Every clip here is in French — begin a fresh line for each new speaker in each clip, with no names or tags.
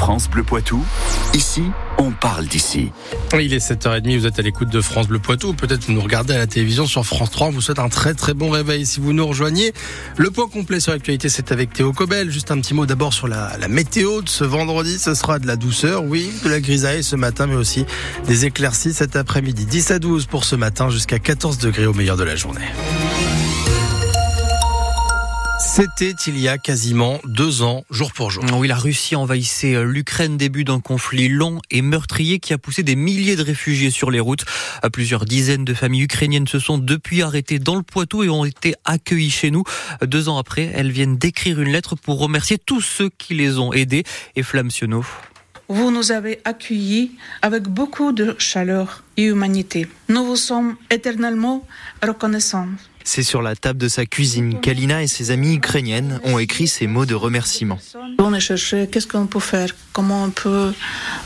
France Bleu Poitou, ici, on parle d'ici.
Il est 7h30, vous êtes à l'écoute de France Bleu Poitou, peut-être vous nous regardez à la télévision sur France 3, on vous souhaite un très très bon réveil si vous nous rejoignez. Le point complet sur l'actualité, c'est avec Théo Cobel. Juste un petit mot d'abord sur la, la, météo de ce vendredi, ce sera de la douceur, oui, de la grisaille ce matin, mais aussi des éclaircies cet après-midi. 10 à 12 pour ce matin, jusqu'à 14 degrés au meilleur de la journée. C'était il y a quasiment deux ans, jour pour jour.
Oui, la Russie envahissait l'Ukraine, début d'un conflit long et meurtrier qui a poussé des milliers de réfugiés sur les routes. Plusieurs dizaines de familles ukrainiennes se sont depuis arrêtées dans le Poitou et ont été accueillies chez nous. Deux ans après, elles viennent d'écrire une lettre pour remercier tous ceux qui les ont aidées. Et Flamme Sionneau.
Vous nous avez accueillis avec beaucoup de chaleur et humanité. Nous vous sommes éternellement reconnaissants.
C'est sur la table de sa cuisine qu'Alina et ses amies ukrainiennes ont écrit ces mots de remerciement.
On a cherché qu'est-ce qu'on peut faire, comment on peut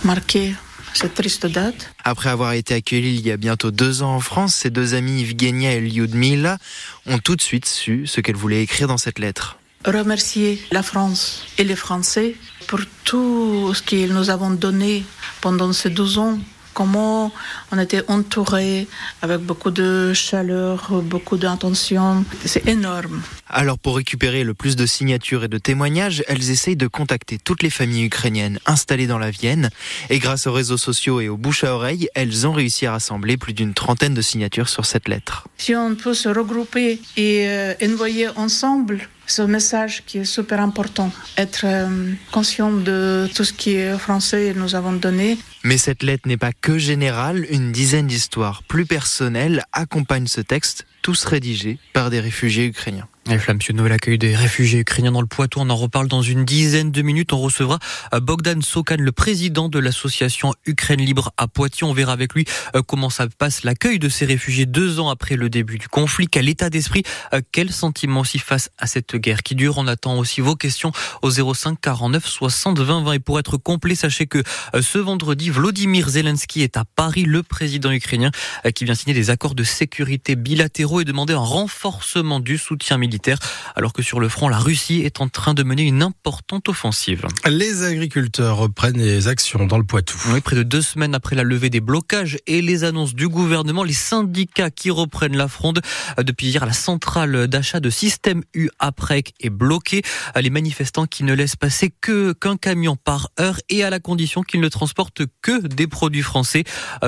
marquer cette triste date?
Après avoir été accueillis il y a bientôt deux ans en France, ces deux amies Evgenia et Lyudmila ont tout de suite su ce qu'elles voulaient écrire dans cette lettre.
Remercier la France et les Français pour tout ce qu'ils nous avons donné pendant ces 12 ans comment on était entouré avec beaucoup de chaleur, beaucoup d'intention. C'est énorme.
Alors pour récupérer le plus de signatures et de témoignages, elles essayent de contacter toutes les familles ukrainiennes installées dans la Vienne. Et grâce aux réseaux sociaux et aux bouches à oreille, elles ont réussi à rassembler plus d'une trentaine de signatures sur cette lettre.
Si on peut se regrouper et euh, envoyer ensemble ce message qui est super important, être euh, conscient de tout ce qui est français nous avons donné.
Mais cette lettre n'est pas que générale, une dizaine d'histoires plus personnelles accompagnent ce texte, tous rédigés par des réfugiés ukrainiens. Et Flamme l'accueil des réfugiés ukrainiens dans le Poitou, on en reparle dans une dizaine de minutes. On recevra euh, Bogdan Sokan, le président de l'association Ukraine Libre à Poitiers. On verra avec lui euh, comment ça passe l'accueil de ces réfugiés deux ans après le début du conflit. Quel état d'esprit, euh, quel sentiment aussi face à cette guerre qui dure? On attend aussi vos questions au 05 49 60 20 20. Et pour être complet, sachez que ce vendredi, Vladimir Zelensky est à Paris, le président ukrainien qui vient signer des accords de sécurité bilatéraux et demander un renforcement du soutien militaire alors que sur le front, la Russie est en train de mener une importante offensive.
Les agriculteurs reprennent les actions dans le Poitou.
Oui, près de deux semaines après la levée des blocages et les annonces du gouvernement, les syndicats qui reprennent la fronde. Depuis hier, la centrale d'achat de Système U APREC est bloquée. Les manifestants qui ne laissent passer que qu'un camion par heure et à la condition qu'ils ne transportent que des produits français.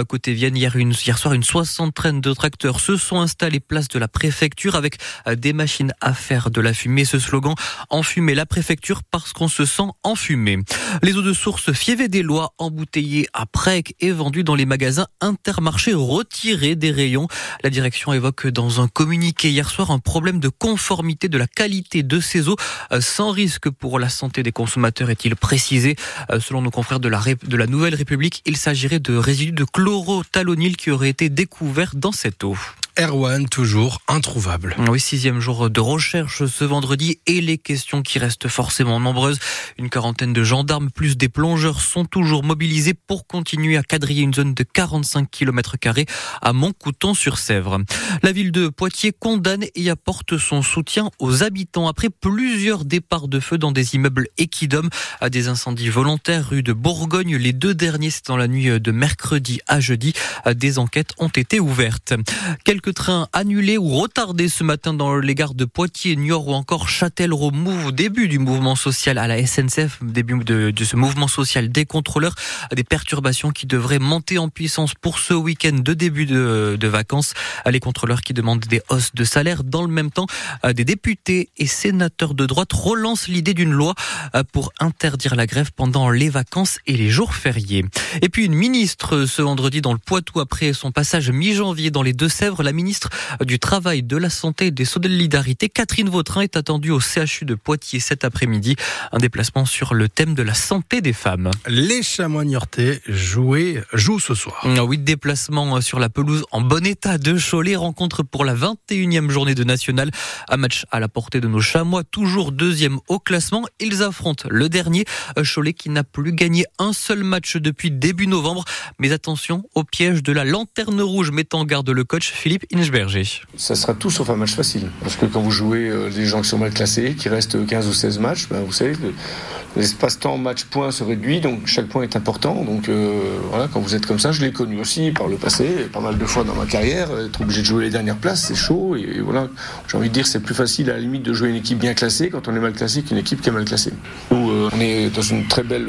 Côté Vienne, hier, une, hier soir, une soixantaine de tracteurs se sont installés place de la préfecture avec des machines à faire de la fumée. Ce slogan enfumer la préfecture parce qu'on se sent enfumé. Les eaux de source Fievé des Lois embouteillées à Prec et vendues dans les magasins intermarchés retirés des rayons. La direction évoque dans un communiqué hier soir un problème de conformité de la qualité de ces eaux euh, sans risque pour la santé des consommateurs est-il précisé. Euh, selon nos confrères de la, de la Nouvelle République, il s'agirait de résidus de chlorothalonil qui auraient été découverts dans cette eau.
Erwan, toujours introuvable.
Oui, sixième jour de recherche ce vendredi et les questions qui restent forcément nombreuses. Une quarantaine de gendarmes plus des plongeurs sont toujours mobilisés pour continuer à quadriller une zone de 45 km à Montcouton-sur-Sèvre. La ville de Poitiers condamne et apporte son soutien aux habitants après plusieurs départs de feu dans des immeubles équidom à des incendies volontaires rue de Bourgogne. Les deux derniers, c'est dans la nuit de mercredi à jeudi. Des enquêtes ont été ouvertes. Trains annulés ou retardés ce matin dans les gares de Poitiers, Niort ou encore Châtellerault. Au début du mouvement social à la SNCF, début de, ce mouvement social des contrôleurs, des perturbations qui devraient monter en puissance pour ce week-end de début de, de vacances. Les contrôleurs qui demandent des hausses de salaire. Dans le même temps, des députés et sénateurs de droite relancent l'idée d'une loi pour interdire la grève pendant les vacances et les jours fériés. Et puis une ministre ce vendredi dans le Poitou après son passage mi-janvier dans les Deux-Sèvres, la ministre du Travail, de la Santé et des Solidarités, Catherine Vautrin, est attendue au CHU de Poitiers cet après-midi. Un déplacement sur le thème de la santé des femmes.
Les chamois niortais jouent, jouent ce soir.
Ah oui, déplacement sur la pelouse en bon état de Cholet. Rencontre pour la 21e journée de national. Un match à la portée de nos chamois, toujours deuxième au classement. Ils affrontent le dernier, Cholet qui n'a plus gagné un seul match depuis début novembre. Mais attention au piège de la lanterne rouge, mettant en garde le coach Philippe Inchberger.
Ça sera tout sauf un match facile. Parce que quand vous jouez euh, des gens qui sont mal classés, qui restent 15 ou 16 matchs, ben vous savez, l'espace-temps match-point se réduit, donc chaque point est important. Donc euh, voilà, quand vous êtes comme ça, je l'ai connu aussi par le passé, pas mal de fois dans ma carrière. Être obligé de jouer les dernières places, c'est chaud. Et voilà, j'ai envie de dire, c'est plus facile à la limite de jouer une équipe bien classée quand on est mal classé qu'une équipe qui est mal classée. Nous, euh, on est dans une très belle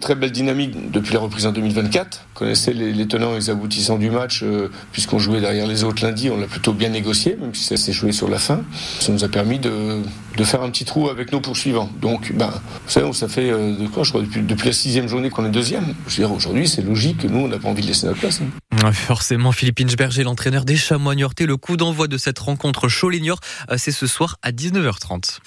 très belle dynamique depuis la reprise en 2024. Vous connaissez les, tenants et les aboutissants du match, euh, puisqu'on jouait derrière les autres lundi, on l'a plutôt bien négocié, même si ça s'est joué sur la fin. Ça nous a permis de, faire un petit trou avec nos poursuivants. Donc, ben, vous savez, ça fait euh, de quoi, je crois, depuis, la sixième journée qu'on est deuxième. Je veux dire, aujourd'hui, c'est logique que nous, on n'a pas envie de laisser notre place.
Hein. Forcément, Philippe Inchberger, l'entraîneur des Chamois Niortais, le coup d'envoi de cette rencontre chaud euh, c'est ce soir à 19h30.